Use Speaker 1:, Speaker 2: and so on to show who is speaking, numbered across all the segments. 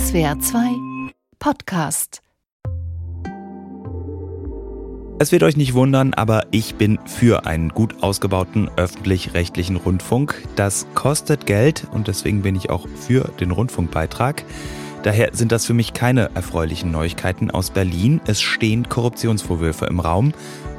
Speaker 1: SWR 2 Podcast.
Speaker 2: Es wird euch nicht wundern, aber ich bin für einen gut ausgebauten öffentlich-rechtlichen Rundfunk. Das kostet Geld und deswegen bin ich auch für den Rundfunkbeitrag. Daher sind das für mich keine erfreulichen Neuigkeiten aus Berlin. Es stehen Korruptionsvorwürfe im Raum.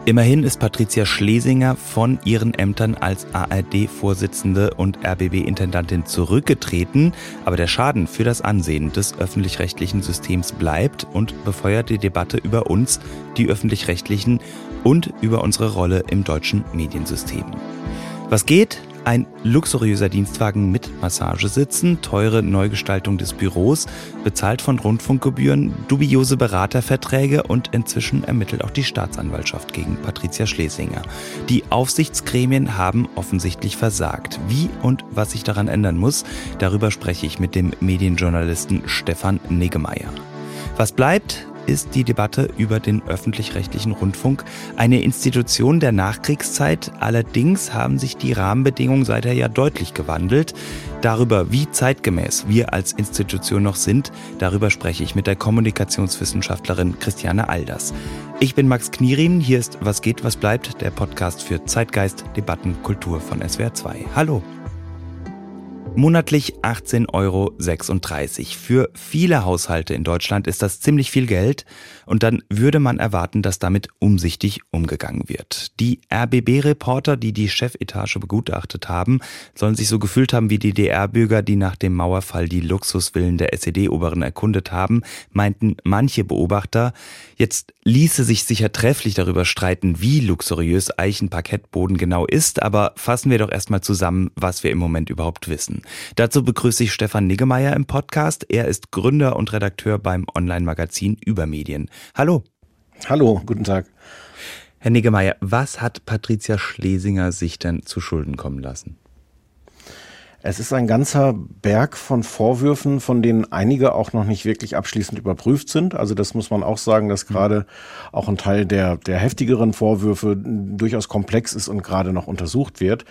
Speaker 2: Immerhin ist Patricia Schlesinger von ihren Ämtern als ARD-Vorsitzende und RBB-Intendantin zurückgetreten, aber der Schaden für das Ansehen des öffentlich-rechtlichen Systems bleibt und befeuert die Debatte über uns, die öffentlich-rechtlichen, und über unsere Rolle im deutschen Mediensystem. Was geht? Ein luxuriöser Dienstwagen mit Massagesitten, teure Neugestaltung des Büros, bezahlt von Rundfunkgebühren, dubiose Beraterverträge und inzwischen ermittelt auch die Staatsanwaltschaft gegen Patricia Schlesinger. Die Aufsichtsgremien haben offensichtlich versagt. Wie und was sich daran ändern muss, darüber spreche ich mit dem Medienjournalisten Stefan Niggemeier. Was bleibt? Ist die Debatte über den öffentlich-rechtlichen Rundfunk eine Institution der Nachkriegszeit. Allerdings haben sich die Rahmenbedingungen seither ja deutlich gewandelt. Darüber, wie zeitgemäß wir als Institution noch sind, darüber spreche ich mit der Kommunikationswissenschaftlerin Christiane Alders. Ich bin Max Knierim, hier ist Was geht, was bleibt, der Podcast für Zeitgeist, Debatten, Kultur von SWR2. Hallo. Monatlich 18,36 Euro. Für viele Haushalte in Deutschland ist das ziemlich viel Geld und dann würde man erwarten, dass damit umsichtig umgegangen wird. Die RBB-Reporter, die die Chefetage begutachtet haben, sollen sich so gefühlt haben wie die DR-Bürger, die nach dem Mauerfall die Luxusvillen der SED-Oberen erkundet haben, meinten manche Beobachter. Jetzt ließe sich sicher trefflich darüber streiten, wie luxuriös Eichenparkettboden genau ist, aber fassen wir doch erstmal zusammen, was wir im Moment überhaupt wissen. Dazu begrüße ich Stefan Niggemeier im Podcast. Er ist Gründer und Redakteur beim Online-Magazin Übermedien. Hallo.
Speaker 3: Hallo, guten Tag.
Speaker 2: Herr Niggemeier, was hat Patricia Schlesinger sich denn zu Schulden kommen lassen?
Speaker 3: Es ist ein ganzer Berg von Vorwürfen, von denen einige auch noch nicht wirklich abschließend überprüft sind. Also das muss man auch sagen, dass mhm. gerade auch ein Teil der, der heftigeren Vorwürfe durchaus komplex ist und gerade noch untersucht wird.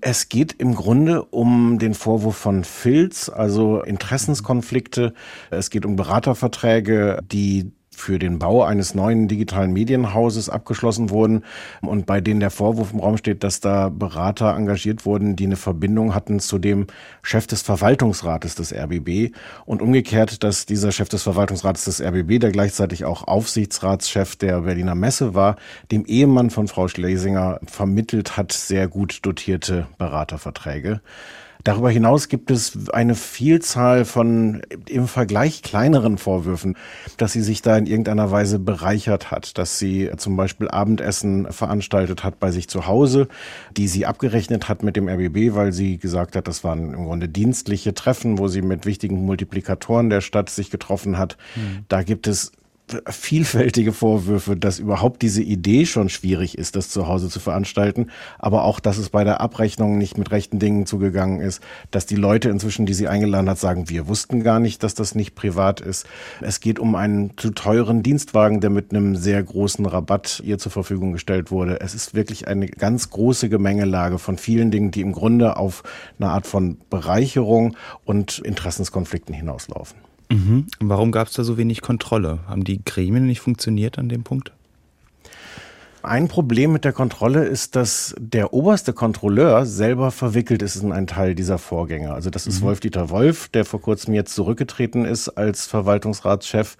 Speaker 3: Es geht im Grunde um den Vorwurf von Filz, also Interessenskonflikte. Es geht um Beraterverträge, die für den Bau eines neuen digitalen Medienhauses abgeschlossen wurden und bei denen der Vorwurf im Raum steht, dass da Berater engagiert wurden, die eine Verbindung hatten zu dem Chef des Verwaltungsrates des RBB und umgekehrt, dass dieser Chef des Verwaltungsrates des RBB, der gleichzeitig auch Aufsichtsratschef der Berliner Messe war, dem Ehemann von Frau Schlesinger vermittelt hat sehr gut dotierte Beraterverträge. Darüber hinaus gibt es eine Vielzahl von im Vergleich kleineren Vorwürfen, dass sie sich da in irgendeiner Weise bereichert hat, dass sie zum Beispiel Abendessen veranstaltet hat bei sich zu Hause, die sie abgerechnet hat mit dem RBB, weil sie gesagt hat, das waren im Grunde dienstliche Treffen, wo sie mit wichtigen Multiplikatoren der Stadt sich getroffen hat. Mhm. Da gibt es vielfältige Vorwürfe, dass überhaupt diese Idee schon schwierig ist, das zu Hause zu veranstalten, aber auch, dass es bei der Abrechnung nicht mit rechten Dingen zugegangen ist, dass die Leute inzwischen, die sie eingeladen hat, sagen, wir wussten gar nicht, dass das nicht privat ist. Es geht um einen zu teuren Dienstwagen, der mit einem sehr großen Rabatt ihr zur Verfügung gestellt wurde. Es ist wirklich eine ganz große Gemengelage von vielen Dingen, die im Grunde auf eine Art von Bereicherung und Interessenskonflikten hinauslaufen.
Speaker 2: Mhm. Warum gab es da so wenig Kontrolle? Haben die Gremien nicht funktioniert an dem Punkt?
Speaker 3: Ein Problem mit der Kontrolle ist, dass der oberste Kontrolleur selber verwickelt ist in einen Teil dieser Vorgänge. Also das ist mhm. Wolf-Dieter Wolf, der vor kurzem jetzt zurückgetreten ist als Verwaltungsratschef.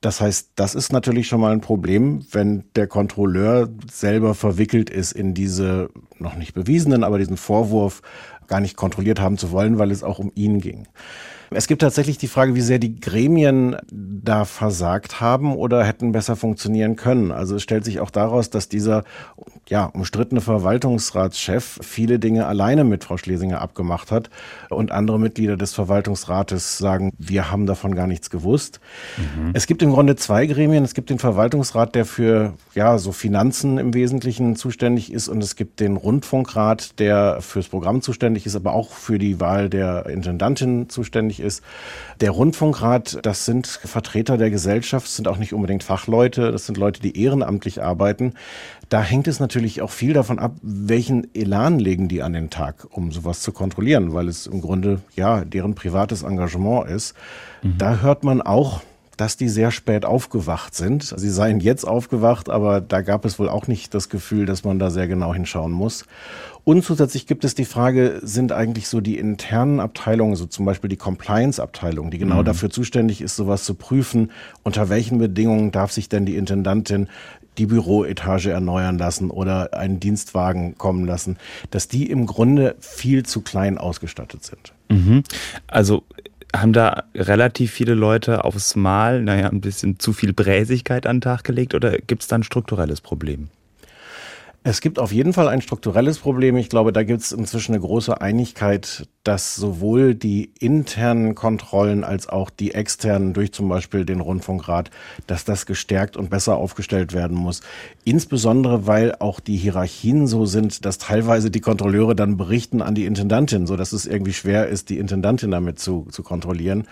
Speaker 3: Das heißt, das ist natürlich schon mal ein Problem, wenn der Kontrolleur selber verwickelt ist in diese noch nicht bewiesenen, aber diesen Vorwurf gar nicht kontrolliert haben zu wollen, weil es auch um ihn ging. Es gibt tatsächlich die Frage, wie sehr die Gremien da versagt haben oder hätten besser funktionieren können. Also es stellt sich auch daraus, dass dieser ja, umstrittene Verwaltungsratschef viele Dinge alleine mit Frau Schlesinger abgemacht hat und andere Mitglieder des Verwaltungsrates sagen, wir haben davon gar nichts gewusst. Mhm. Es gibt im Grunde zwei Gremien. Es gibt den Verwaltungsrat, der für ja, so Finanzen im Wesentlichen zuständig ist und es gibt den Rundfunkrat, der fürs Programm zuständig zuständig ist, aber auch für die Wahl der Intendantin zuständig ist. Der Rundfunkrat, das sind Vertreter der Gesellschaft, sind auch nicht unbedingt Fachleute, das sind Leute, die ehrenamtlich arbeiten. Da hängt es natürlich auch viel davon ab, welchen Elan legen die an den Tag, um sowas zu kontrollieren, weil es im Grunde ja deren privates Engagement ist. Mhm. Da hört man auch, dass die sehr spät aufgewacht sind. Sie seien jetzt aufgewacht, aber da gab es wohl auch nicht das Gefühl, dass man da sehr genau hinschauen muss. Und zusätzlich gibt es die Frage, sind eigentlich so die internen Abteilungen, so zum Beispiel die Compliance-Abteilung, die genau mhm. dafür zuständig ist, sowas zu prüfen, unter welchen Bedingungen darf sich denn die Intendantin die Büroetage erneuern lassen oder einen Dienstwagen kommen lassen, dass die im Grunde viel zu klein ausgestattet sind.
Speaker 2: Mhm. Also haben da relativ viele Leute aufs Mal, naja, ein bisschen zu viel Bräsigkeit an den Tag gelegt oder gibt es da ein strukturelles Problem?
Speaker 3: Es gibt auf jeden Fall ein strukturelles Problem. Ich glaube, da gibt es inzwischen eine große Einigkeit, dass sowohl die internen Kontrollen als auch die externen durch zum Beispiel den Rundfunkrat, dass das gestärkt und besser aufgestellt werden muss. Insbesondere, weil auch die Hierarchien so sind, dass teilweise die Kontrolleure dann berichten an die Intendantin, so dass es irgendwie schwer ist, die Intendantin damit zu, zu kontrollieren.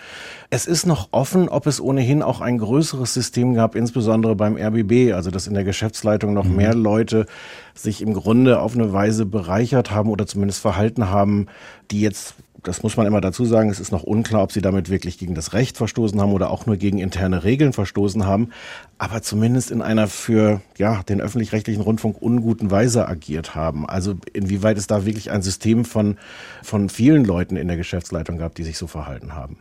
Speaker 3: Es ist noch offen, ob es ohnehin auch ein größeres System gab, insbesondere beim RBB, also dass in der Geschäftsleitung noch mhm. mehr Leute sich im Grunde auf eine Weise bereichert haben oder zumindest verhalten haben, die jetzt das muss man immer dazu sagen, es ist noch unklar, ob sie damit wirklich gegen das Recht verstoßen haben oder auch nur gegen interne Regeln verstoßen haben, aber zumindest in einer für ja, den öffentlich-rechtlichen Rundfunk unguten Weise agiert haben. Also inwieweit es da wirklich ein System von, von vielen Leuten in der Geschäftsleitung gab, die sich so verhalten haben.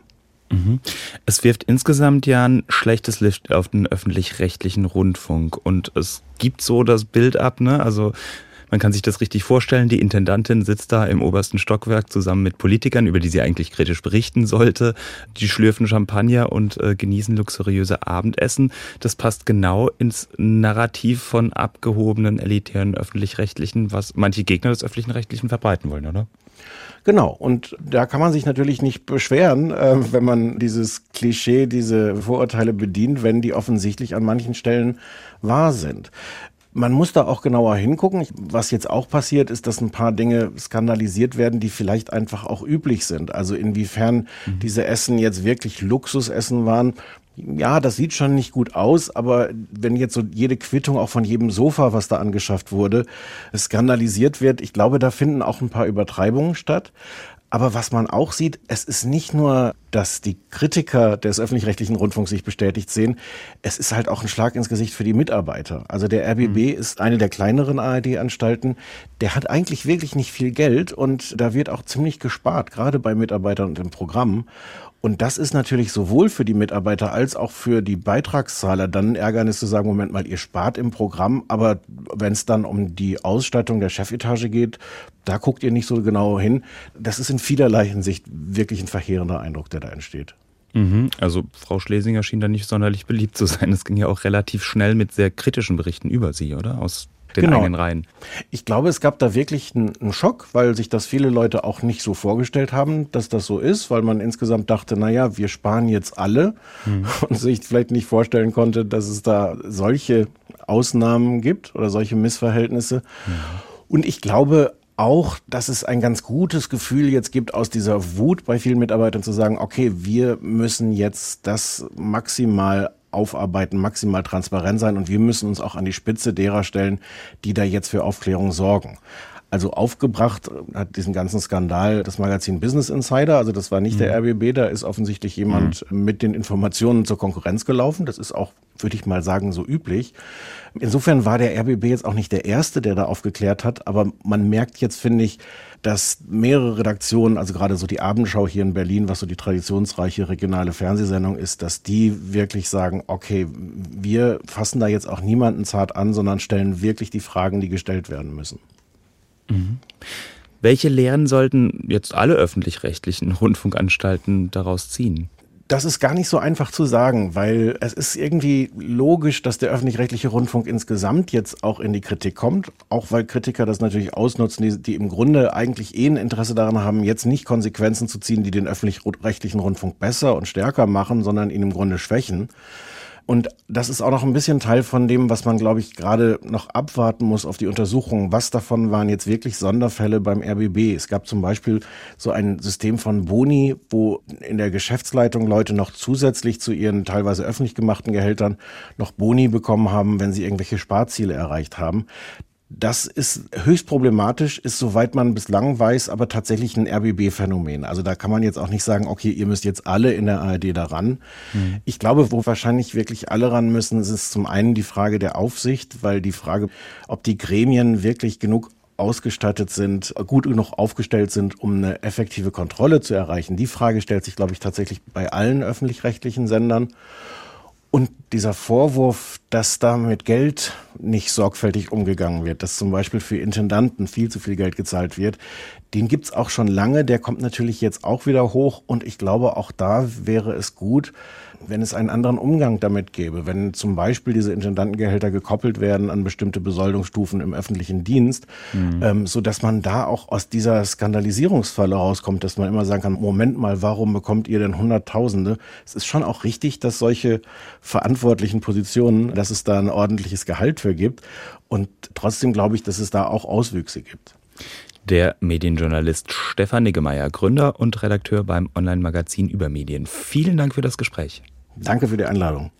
Speaker 2: Mhm. Es wirft insgesamt ja ein schlechtes Licht auf den öffentlich-rechtlichen Rundfunk und es gibt so das Bild ab, ne? Also man kann sich das richtig vorstellen. Die Intendantin sitzt da im obersten Stockwerk zusammen mit Politikern, über die sie eigentlich kritisch berichten sollte. Die schlürfen Champagner und äh, genießen luxuriöse Abendessen. Das passt genau ins Narrativ von abgehobenen, elitären öffentlich-rechtlichen, was manche Gegner des öffentlichen Rechtlichen verbreiten wollen, oder?
Speaker 3: Genau, und da kann man sich natürlich nicht beschweren, äh, wenn man dieses Klischee, diese Vorurteile bedient, wenn die offensichtlich an manchen Stellen wahr sind. Man muss da auch genauer hingucken. Was jetzt auch passiert, ist, dass ein paar Dinge skandalisiert werden, die vielleicht einfach auch üblich sind. Also inwiefern mhm. diese Essen jetzt wirklich Luxusessen waren, ja, das sieht schon nicht gut aus, aber wenn jetzt so jede Quittung auch von jedem Sofa, was da angeschafft wurde, skandalisiert wird, ich glaube, da finden auch ein paar Übertreibungen statt. Aber was man auch sieht, es ist nicht nur, dass die Kritiker des öffentlich-rechtlichen Rundfunks sich bestätigt sehen, es ist halt auch ein Schlag ins Gesicht für die Mitarbeiter. Also der RBB mhm. ist eine der kleineren ARD-Anstalten. Der hat eigentlich wirklich nicht viel Geld und da wird auch ziemlich gespart, gerade bei Mitarbeitern und im Programm. Und das ist natürlich sowohl für die Mitarbeiter als auch für die Beitragszahler dann ein Ärgernis zu sagen, Moment mal, ihr spart im Programm, aber wenn es dann um die Ausstattung der Chefetage geht, da guckt ihr nicht so genau hin. Das ist in vielerlei Hinsicht wirklich ein verheerender Eindruck, der da entsteht.
Speaker 2: Mhm. Also Frau Schlesinger schien da nicht sonderlich beliebt zu sein. Es ging ja auch relativ schnell mit sehr kritischen Berichten über sie, oder? Aus den genau. eigenen Reihen.
Speaker 3: Ich glaube, es gab da wirklich einen, Schock, weil sich das viele Leute auch nicht so vorgestellt haben, dass das so ist, weil man insgesamt dachte, naja, wir sparen jetzt alle mhm. und sich vielleicht nicht vorstellen konnte, dass es da solche Ausnahmen gibt oder solche Missverhältnisse. Mhm. Und ich glaube auch, dass es ein ganz gutes Gefühl jetzt gibt, aus dieser Wut bei vielen Mitarbeitern zu sagen, okay, wir müssen jetzt das maximal aufarbeiten, maximal transparent sein und wir müssen uns auch an die Spitze derer stellen, die da jetzt für Aufklärung sorgen. Also aufgebracht hat diesen ganzen Skandal das Magazin Business Insider. Also das war nicht mhm. der RBB, da ist offensichtlich jemand mhm. mit den Informationen zur Konkurrenz gelaufen. Das ist auch, würde ich mal sagen, so üblich. Insofern war der RBB jetzt auch nicht der Erste, der da aufgeklärt hat. Aber man merkt jetzt, finde ich, dass mehrere Redaktionen, also gerade so die Abendschau hier in Berlin, was so die traditionsreiche regionale Fernsehsendung ist, dass die wirklich sagen, okay, wir fassen da jetzt auch niemanden zart an, sondern stellen wirklich die Fragen, die gestellt werden müssen.
Speaker 2: Mhm. Welche Lehren sollten jetzt alle öffentlich-rechtlichen Rundfunkanstalten daraus ziehen?
Speaker 3: Das ist gar nicht so einfach zu sagen, weil es ist irgendwie logisch, dass der öffentlich-rechtliche Rundfunk insgesamt jetzt auch in die Kritik kommt, auch weil Kritiker das natürlich ausnutzen, die, die im Grunde eigentlich eh ein Interesse daran haben, jetzt nicht Konsequenzen zu ziehen, die den öffentlich-rechtlichen Rundfunk besser und stärker machen, sondern ihn im Grunde schwächen. Und das ist auch noch ein bisschen Teil von dem, was man, glaube ich, gerade noch abwarten muss auf die Untersuchungen. Was davon waren jetzt wirklich Sonderfälle beim RBB? Es gab zum Beispiel so ein System von Boni, wo in der Geschäftsleitung Leute noch zusätzlich zu ihren teilweise öffentlich gemachten Gehältern noch Boni bekommen haben, wenn sie irgendwelche Sparziele erreicht haben. Das ist höchst problematisch, ist soweit man bislang weiß, aber tatsächlich ein RBB-Phänomen. Also da kann man jetzt auch nicht sagen, okay, ihr müsst jetzt alle in der ARD daran. Mhm. Ich glaube, wo wahrscheinlich wirklich alle ran müssen, ist zum einen die Frage der Aufsicht, weil die Frage, ob die Gremien wirklich genug ausgestattet sind, gut genug aufgestellt sind, um eine effektive Kontrolle zu erreichen. Die Frage stellt sich, glaube ich, tatsächlich bei allen öffentlich-rechtlichen Sendern. Und dieser Vorwurf, dass da mit Geld nicht sorgfältig umgegangen wird, dass zum Beispiel für Intendanten viel zu viel Geld gezahlt wird, den gibt's auch schon lange. Der kommt natürlich jetzt auch wieder hoch. Und ich glaube, auch da wäre es gut, wenn es einen anderen Umgang damit gäbe, wenn zum Beispiel diese Intendantengehälter gekoppelt werden an bestimmte Besoldungsstufen im öffentlichen Dienst, mhm. ähm, so dass man da auch aus dieser Skandalisierungsfalle rauskommt, dass man immer sagen kann, Moment mal, warum bekommt ihr denn Hunderttausende? Es ist schon auch richtig, dass solche verantwortlichen Positionen, dass es da ein ordentliches Gehalt für gibt. Und trotzdem glaube ich, dass es da auch Auswüchse gibt.
Speaker 2: Der Medienjournalist Stefan Niggemeier, Gründer und Redakteur beim Online-Magazin über Medien. Vielen Dank für das Gespräch.
Speaker 3: Danke für die Einladung.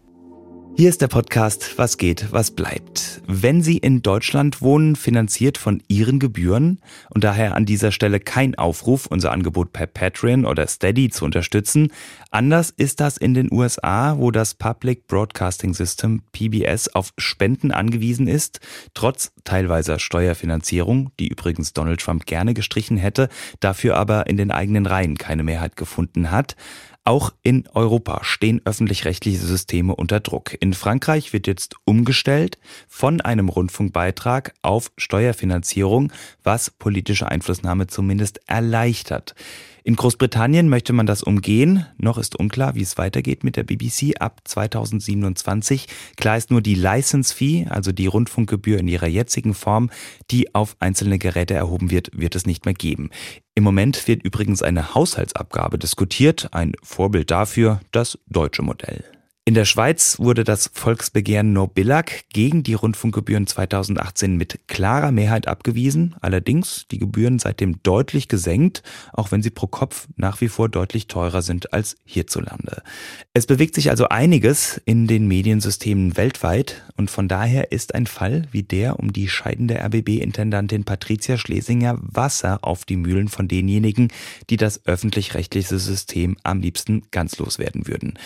Speaker 2: Hier ist der Podcast Was geht, was bleibt. Wenn Sie in Deutschland wohnen, finanziert von Ihren Gebühren und daher an dieser Stelle kein Aufruf, unser Angebot per Patreon oder Steady zu unterstützen. Anders ist das in den USA, wo das Public Broadcasting System PBS auf Spenden angewiesen ist, trotz teilweiser Steuerfinanzierung, die übrigens Donald Trump gerne gestrichen hätte, dafür aber in den eigenen Reihen keine Mehrheit gefunden hat. Auch in Europa stehen öffentlich-rechtliche Systeme unter Druck. In Frankreich wird jetzt umgestellt von einem Rundfunkbeitrag auf Steuerfinanzierung, was politische Einflussnahme zumindest erleichtert. In Großbritannien möchte man das umgehen. Noch ist unklar, wie es weitergeht mit der BBC ab 2027. Klar ist nur die License Fee, also die Rundfunkgebühr in ihrer jetzigen Form, die auf einzelne Geräte erhoben wird, wird es nicht mehr geben. Im Moment wird übrigens eine Haushaltsabgabe diskutiert, ein Vorbild dafür das deutsche Modell. In der Schweiz wurde das Volksbegehren No Billag gegen die Rundfunkgebühren 2018 mit klarer Mehrheit abgewiesen. Allerdings die Gebühren seitdem deutlich gesenkt, auch wenn sie pro Kopf nach wie vor deutlich teurer sind als hierzulande. Es bewegt sich also einiges in den Mediensystemen weltweit und von daher ist ein Fall wie der um die scheidende RBB-Intendantin Patricia Schlesinger Wasser auf die Mühlen von denjenigen, die das öffentlich-rechtliche System am liebsten ganz loswerden würden.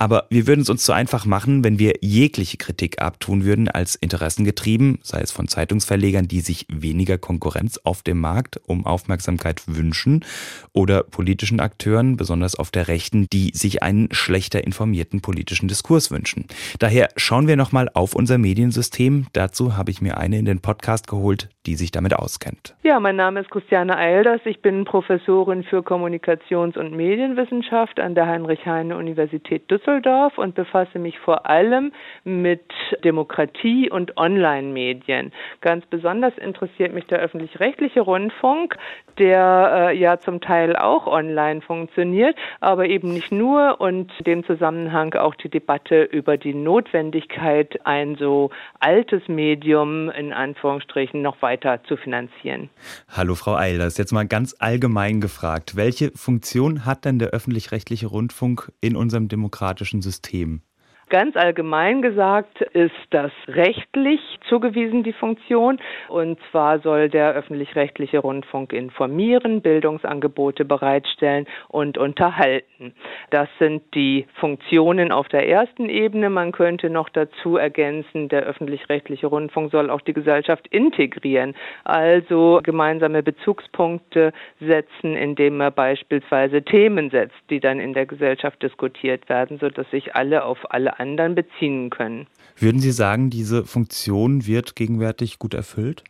Speaker 2: Aber wir würden es uns zu einfach machen, wenn wir jegliche Kritik abtun würden als interessengetrieben, sei es von Zeitungsverlegern, die sich weniger Konkurrenz auf dem Markt um Aufmerksamkeit wünschen, oder politischen Akteuren, besonders auf der Rechten, die sich einen schlechter informierten politischen Diskurs wünschen. Daher schauen wir nochmal auf unser Mediensystem. Dazu habe ich mir eine in den Podcast geholt, die sich damit auskennt.
Speaker 4: Ja, mein Name ist Christiane Eilders. Ich bin Professorin für Kommunikations- und Medienwissenschaft an der Heinrich-Heine-Universität Düsseldorf. Und befasse mich vor allem mit Demokratie und Online-Medien. Ganz besonders interessiert mich der öffentlich-rechtliche Rundfunk, der äh, ja zum Teil auch online funktioniert, aber eben nicht nur und in dem Zusammenhang auch die Debatte über die Notwendigkeit, ein so altes Medium in Anführungsstrichen noch weiter zu finanzieren.
Speaker 2: Hallo Frau Eilers, jetzt mal ganz allgemein gefragt, welche Funktion hat denn der öffentlich-rechtliche Rundfunk in unserem demokratischen System?
Speaker 4: Ganz allgemein gesagt ist das rechtlich zugewiesen, die Funktion. Und zwar soll der öffentlich-rechtliche Rundfunk informieren, Bildungsangebote bereitstellen und unterhalten. Das sind die Funktionen auf der ersten Ebene. Man könnte noch dazu ergänzen, der öffentlich-rechtliche Rundfunk soll auch die Gesellschaft integrieren, also gemeinsame Bezugspunkte setzen, indem er beispielsweise Themen setzt, die dann in der Gesellschaft diskutiert werden, sodass sich alle auf alle anderen beziehen können.
Speaker 2: Würden Sie sagen, diese Funktion wird gegenwärtig gut erfüllt?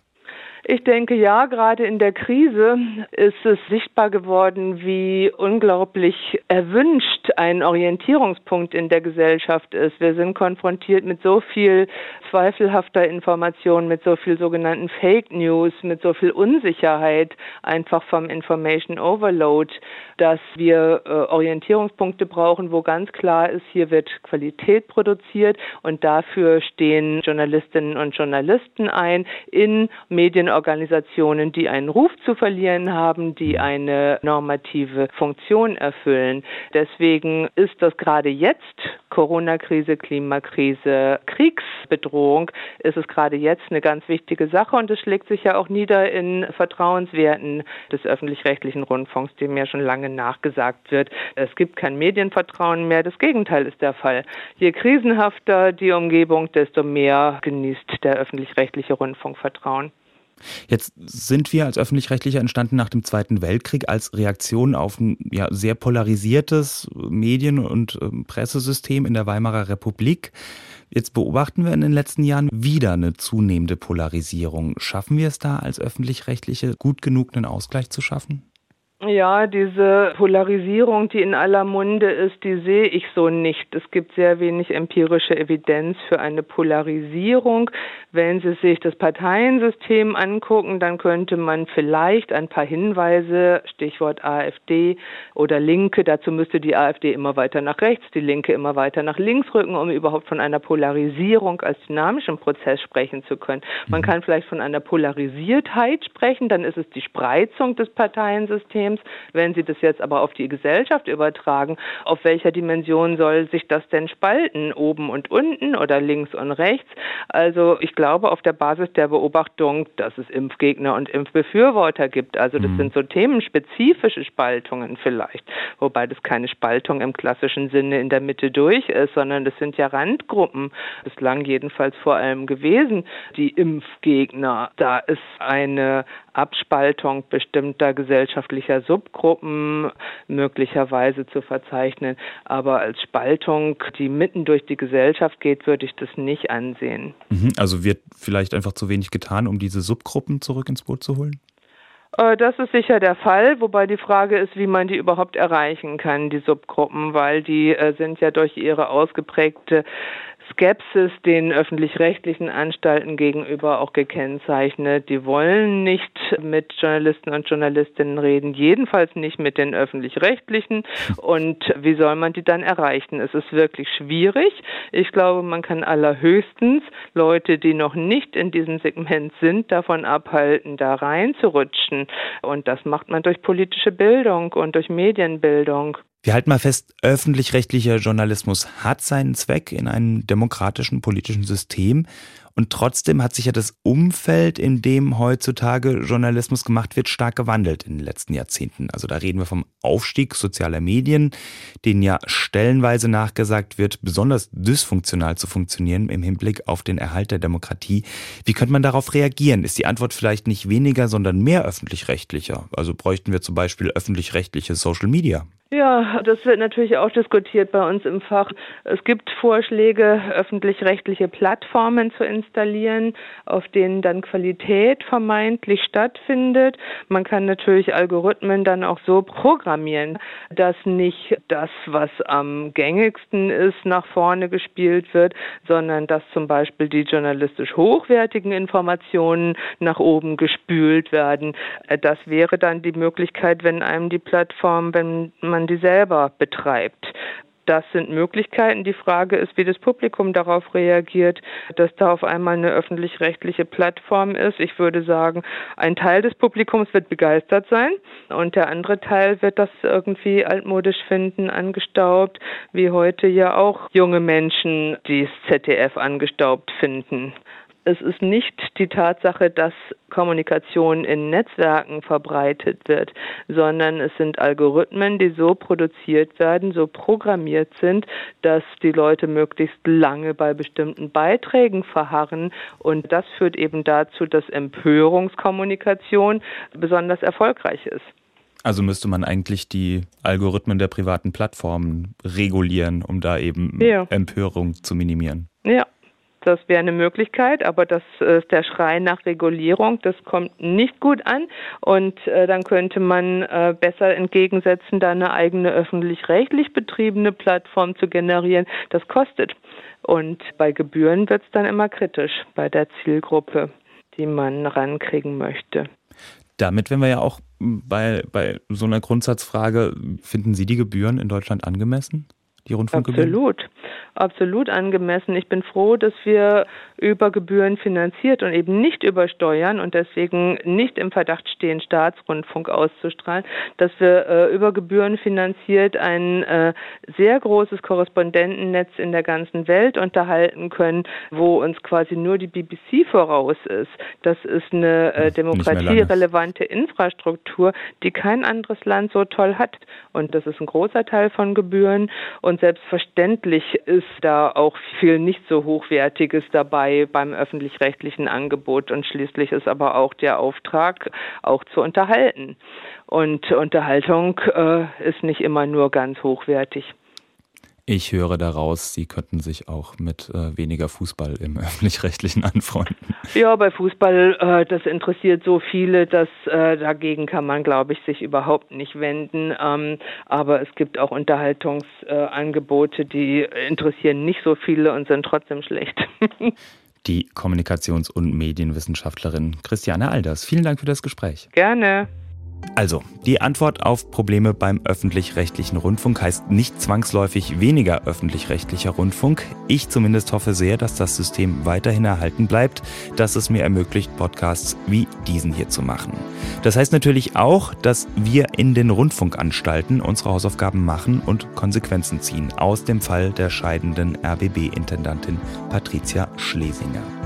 Speaker 4: Ich denke ja, gerade in der Krise ist es sichtbar geworden, wie unglaublich erwünscht ein Orientierungspunkt in der Gesellschaft ist. Wir sind konfrontiert mit so viel zweifelhafter Information, mit so viel sogenannten Fake News, mit so viel Unsicherheit, einfach vom Information Overload, dass wir äh, Orientierungspunkte brauchen, wo ganz klar ist, hier wird Qualität produziert und dafür stehen Journalistinnen und Journalisten ein in Medien Organisationen, die einen Ruf zu verlieren haben, die eine normative Funktion erfüllen. Deswegen ist das gerade jetzt Corona-Krise, Klimakrise, Kriegsbedrohung, ist es gerade jetzt eine ganz wichtige Sache und es schlägt sich ja auch nieder in Vertrauenswerten des öffentlich-rechtlichen Rundfunks, dem ja schon lange nachgesagt wird. Es gibt kein Medienvertrauen mehr. Das Gegenteil ist der Fall. Je krisenhafter die Umgebung, desto mehr genießt der öffentlich-rechtliche Rundfunk Vertrauen.
Speaker 2: Jetzt sind wir als öffentlich-rechtlicher entstanden nach dem Zweiten Weltkrieg als Reaktion auf ein ja, sehr polarisiertes Medien- und äh, Pressesystem in der Weimarer Republik. Jetzt beobachten wir in den letzten Jahren wieder eine zunehmende Polarisierung. Schaffen wir es da als öffentlich-rechtliche gut genug einen Ausgleich zu schaffen?
Speaker 4: Ja, diese Polarisierung, die in aller Munde ist, die sehe ich so nicht. Es gibt sehr wenig empirische Evidenz für eine Polarisierung. Wenn Sie sich das Parteiensystem angucken, dann könnte man vielleicht ein paar Hinweise, Stichwort AfD oder Linke, dazu müsste die AfD immer weiter nach rechts, die Linke immer weiter nach links rücken, um überhaupt von einer Polarisierung als dynamischem Prozess sprechen zu können. Man mhm. kann vielleicht von einer Polarisiertheit sprechen, dann ist es die Spreizung des Parteiensystems. Wenn Sie das jetzt aber auf die Gesellschaft übertragen, auf welcher Dimension soll sich das denn spalten? Oben und unten oder links und rechts? Also ich glaube, auf der Basis der Beobachtung, dass es Impfgegner und Impfbefürworter gibt. Also das mhm. sind so themenspezifische Spaltungen vielleicht, wobei das keine Spaltung im klassischen Sinne in der Mitte durch ist, sondern das sind ja Randgruppen, bislang jedenfalls vor allem gewesen, die Impfgegner. Da ist eine Abspaltung bestimmter gesellschaftlicher Subgruppen möglicherweise zu verzeichnen. Aber als Spaltung, die mitten durch die Gesellschaft geht, würde ich das nicht ansehen.
Speaker 2: Mhm, also wird vielleicht einfach zu wenig getan, um diese Subgruppen zurück ins Boot zu holen?
Speaker 4: Äh, das ist sicher der Fall, wobei die Frage ist, wie man die überhaupt erreichen kann, die Subgruppen, weil die äh, sind ja durch ihre ausgeprägte Skepsis den öffentlich-rechtlichen Anstalten gegenüber auch gekennzeichnet. Die wollen nicht mit Journalisten und Journalistinnen reden, jedenfalls nicht mit den öffentlich-rechtlichen. Und wie soll man die dann erreichen? Es ist wirklich schwierig. Ich glaube, man kann allerhöchstens Leute, die noch nicht in diesem Segment sind, davon abhalten, da reinzurutschen. Und das macht man durch politische Bildung und durch Medienbildung.
Speaker 2: Wir halten mal fest, öffentlich-rechtlicher Journalismus hat seinen Zweck in einem demokratischen politischen System und trotzdem hat sich ja das Umfeld, in dem heutzutage Journalismus gemacht wird, stark gewandelt in den letzten Jahrzehnten. Also da reden wir vom Aufstieg sozialer Medien, denen ja stellenweise nachgesagt wird, besonders dysfunktional zu funktionieren im Hinblick auf den Erhalt der Demokratie. Wie könnte man darauf reagieren? Ist die Antwort vielleicht nicht weniger, sondern mehr öffentlich-rechtlicher? Also bräuchten wir zum Beispiel öffentlich-rechtliche Social Media?
Speaker 4: Ja, das wird natürlich auch diskutiert bei uns im Fach. Es gibt Vorschläge, öffentlich-rechtliche Plattformen zu installieren, auf denen dann Qualität vermeintlich stattfindet. Man kann natürlich Algorithmen dann auch so programmieren, dass nicht das, was am gängigsten ist, nach vorne gespielt wird, sondern dass zum Beispiel die journalistisch hochwertigen Informationen nach oben gespült werden. Das wäre dann die Möglichkeit, wenn einem die Plattform, wenn man man die selber betreibt. Das sind Möglichkeiten. Die Frage ist, wie das Publikum darauf reagiert, dass da auf einmal eine öffentlich-rechtliche Plattform ist. Ich würde sagen, ein Teil des Publikums wird begeistert sein und der andere Teil wird das irgendwie altmodisch finden, angestaubt, wie heute ja auch junge Menschen die ZDF angestaubt finden. Es ist nicht die Tatsache, dass Kommunikation in Netzwerken verbreitet wird, sondern es sind Algorithmen, die so produziert werden, so programmiert sind, dass die Leute möglichst lange bei bestimmten Beiträgen verharren. Und das führt eben dazu, dass Empörungskommunikation besonders erfolgreich ist.
Speaker 2: Also müsste man eigentlich die Algorithmen der privaten Plattformen regulieren, um da eben ja. Empörung zu minimieren.
Speaker 4: Ja, Das wäre eine Möglichkeit, aber das ist der Schrei nach Regulierung. Das kommt nicht gut an. Und äh, dann könnte man äh, besser entgegensetzen, da eine eigene öffentlich-rechtlich betriebene Plattform zu generieren. Das kostet. Und bei Gebühren wird es dann immer kritisch bei der Zielgruppe, die man rankriegen möchte.
Speaker 2: Damit wären wir ja auch bei, bei so einer Grundsatzfrage, finden Sie die Gebühren in Deutschland angemessen? Die Rundfunkgebühren?
Speaker 4: Absolut absolut angemessen. Ich bin froh, dass wir über Gebühren finanziert und eben nicht über Steuern und deswegen nicht im Verdacht stehen, Staatsrundfunk auszustrahlen, dass wir äh, über Gebühren finanziert ein äh, sehr großes Korrespondentennetz in der ganzen Welt unterhalten können, wo uns quasi nur die BBC voraus ist. Das ist eine äh, demokratierelevante Infrastruktur, die kein anderes Land so toll hat. Und das ist ein großer Teil von Gebühren. Und selbstverständlich ist da auch viel nicht so hochwertiges dabei beim öffentlich-rechtlichen Angebot und schließlich ist aber auch der Auftrag, auch zu unterhalten. Und Unterhaltung äh, ist nicht immer nur ganz hochwertig.
Speaker 2: Ich höre daraus, Sie könnten sich auch mit äh, weniger Fußball im öffentlich-rechtlichen anfreunden.
Speaker 4: Ja, bei Fußball, äh, das interessiert so viele, dass äh, dagegen kann man, glaube ich, sich überhaupt nicht wenden. Ähm, aber es gibt auch Unterhaltungsangebote, die interessieren nicht so viele und sind trotzdem schlecht.
Speaker 2: Die Kommunikations- und Medienwissenschaftlerin Christiane Alders. Vielen Dank für das Gespräch.
Speaker 4: Gerne.
Speaker 2: Also, die Antwort auf Probleme beim öffentlich-rechtlichen Rundfunk heißt nicht zwangsläufig weniger öffentlich-rechtlicher Rundfunk. Ich zumindest hoffe sehr, dass das System weiterhin erhalten bleibt, dass es mir ermöglicht, Podcasts wie diesen hier zu machen. Das heißt natürlich auch, dass wir in den Rundfunkanstalten unsere Hausaufgaben machen und Konsequenzen ziehen aus dem Fall der scheidenden RBB-Intendantin Patricia Schlesinger.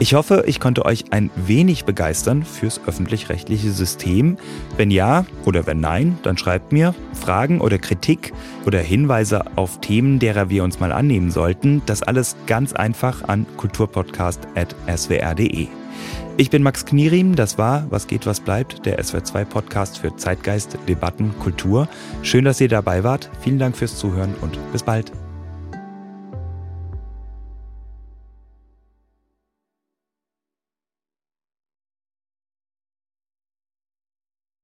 Speaker 2: Ich hoffe, ich konnte euch ein wenig begeistern fürs öffentlich-rechtliche System. Wenn ja oder wenn nein, dann schreibt mir Fragen oder Kritik oder Hinweise auf Themen, derer wir uns mal annehmen sollten. Das alles ganz einfach an kulturpodcast.swr.de. Ich bin Max Knierim, das war Was geht, was bleibt, der SWR2 Podcast für Zeitgeist, Debatten, Kultur. Schön, dass ihr dabei wart. Vielen Dank fürs Zuhören und bis bald.